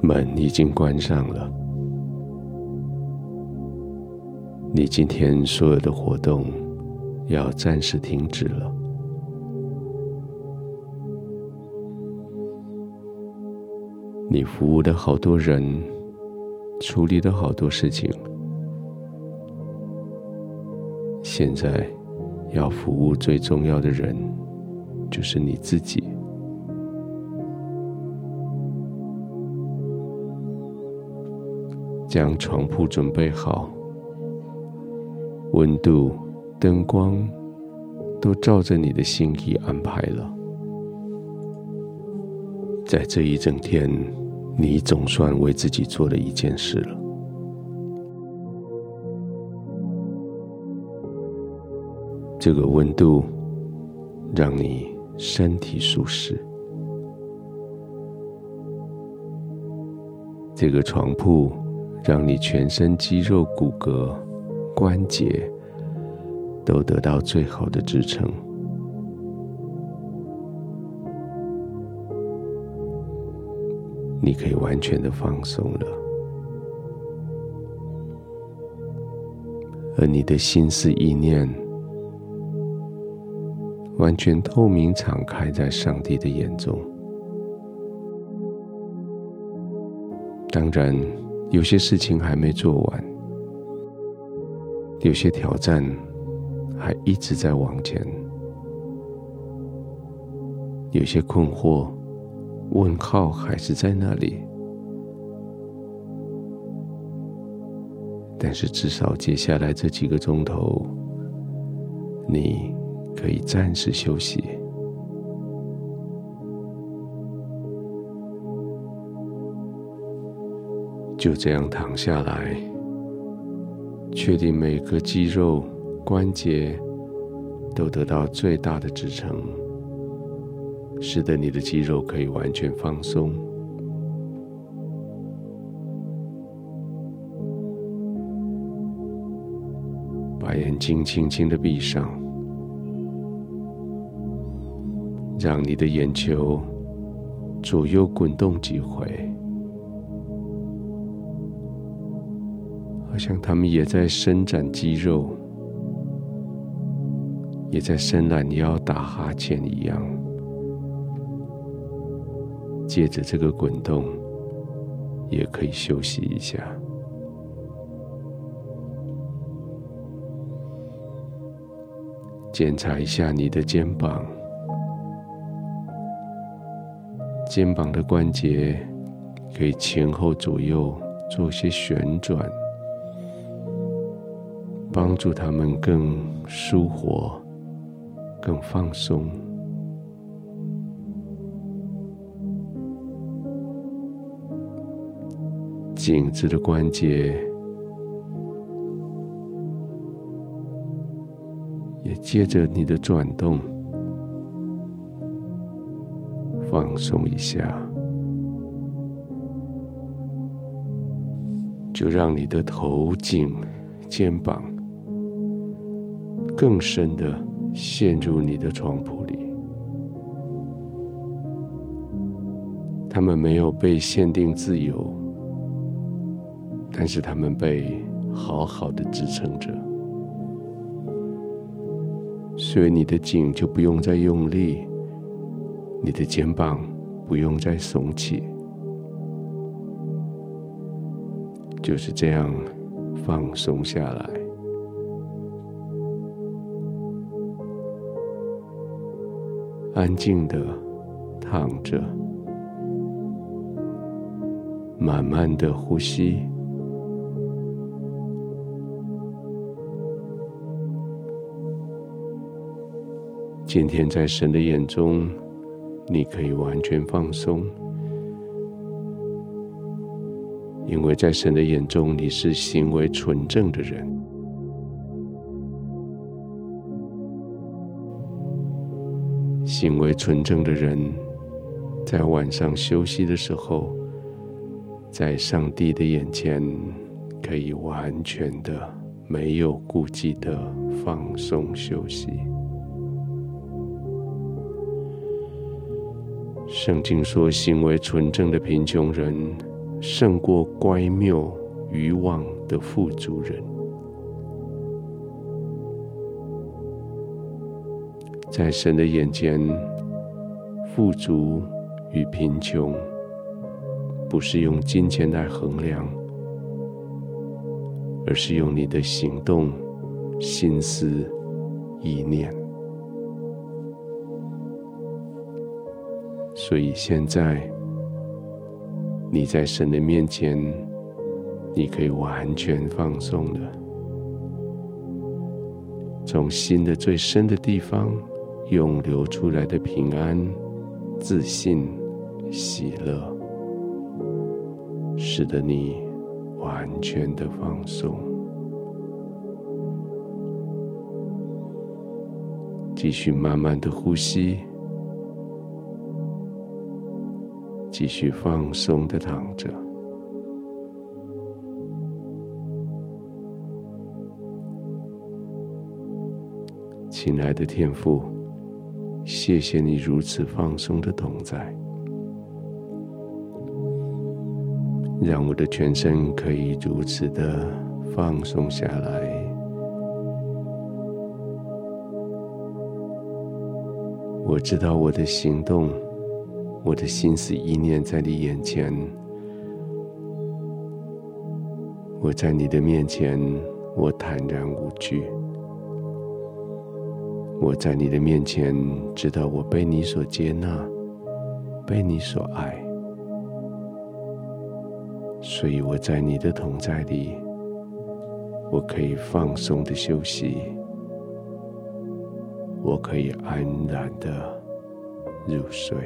门已经关上了，你今天所有的活动要暂时停止了。你服务的好多人，处理的好多事情，现在要服务最重要的人，就是你自己。将床铺准备好，温度、灯光都照着你的心意安排了。在这一整天，你总算为自己做了一件事了。这个温度让你身体舒适，这个床铺。让你全身肌肉、骨骼、关节都得到最好的支撑，你可以完全的放松了，而你的心思意念完全透明敞开在上帝的眼中，当然。有些事情还没做完，有些挑战还一直在往前，有些困惑、问号还是在那里。但是至少接下来这几个钟头，你可以暂时休息。就这样躺下来，确定每个肌肉、关节都得到最大的支撑，使得你的肌肉可以完全放松。把眼睛轻轻的闭上，让你的眼球左右滚动几回。好像他们也在伸展肌肉，也在伸懒腰、打哈欠一样。借着这个滚动，也可以休息一下。检查一下你的肩膀，肩膀的关节可以前后左右做些旋转。帮助他们更舒活、更放松。颈子的关节也接着你的转动，放松一下，就让你的头颈、肩膀。更深的陷入你的床铺里，他们没有被限定自由，但是他们被好好的支撑着，所以你的颈就不用再用力，你的肩膀不用再耸起，就是这样放松下来。安静的躺着，慢慢的呼吸。今天在神的眼中，你可以完全放松，因为在神的眼中，你是行为纯正的人。行为纯正的人，在晚上休息的时候，在上帝的眼前，可以完全的没有顾忌的放松休息。圣经说，行为纯正的贫穷人，胜过乖谬愚妄的富足人。在神的眼前，富足与贫穷不是用金钱来衡量，而是用你的行动、心思、意念。所以现在，你在神的面前，你可以完全放松了，从心的最深的地方，涌流出来的平安、自信、喜乐，使得你完全的放松。继续慢慢的呼吸。继续放松的躺着，亲爱的天父，谢谢你如此放松的同在，让我的全身可以如此的放松下来。我知道我的行动。我的心思意念在你眼前，我在你的面前，我坦然无惧。我在你的面前，知道我被你所接纳，被你所爱，所以我在你的同在里，我可以放松的休息，我可以安然的入睡。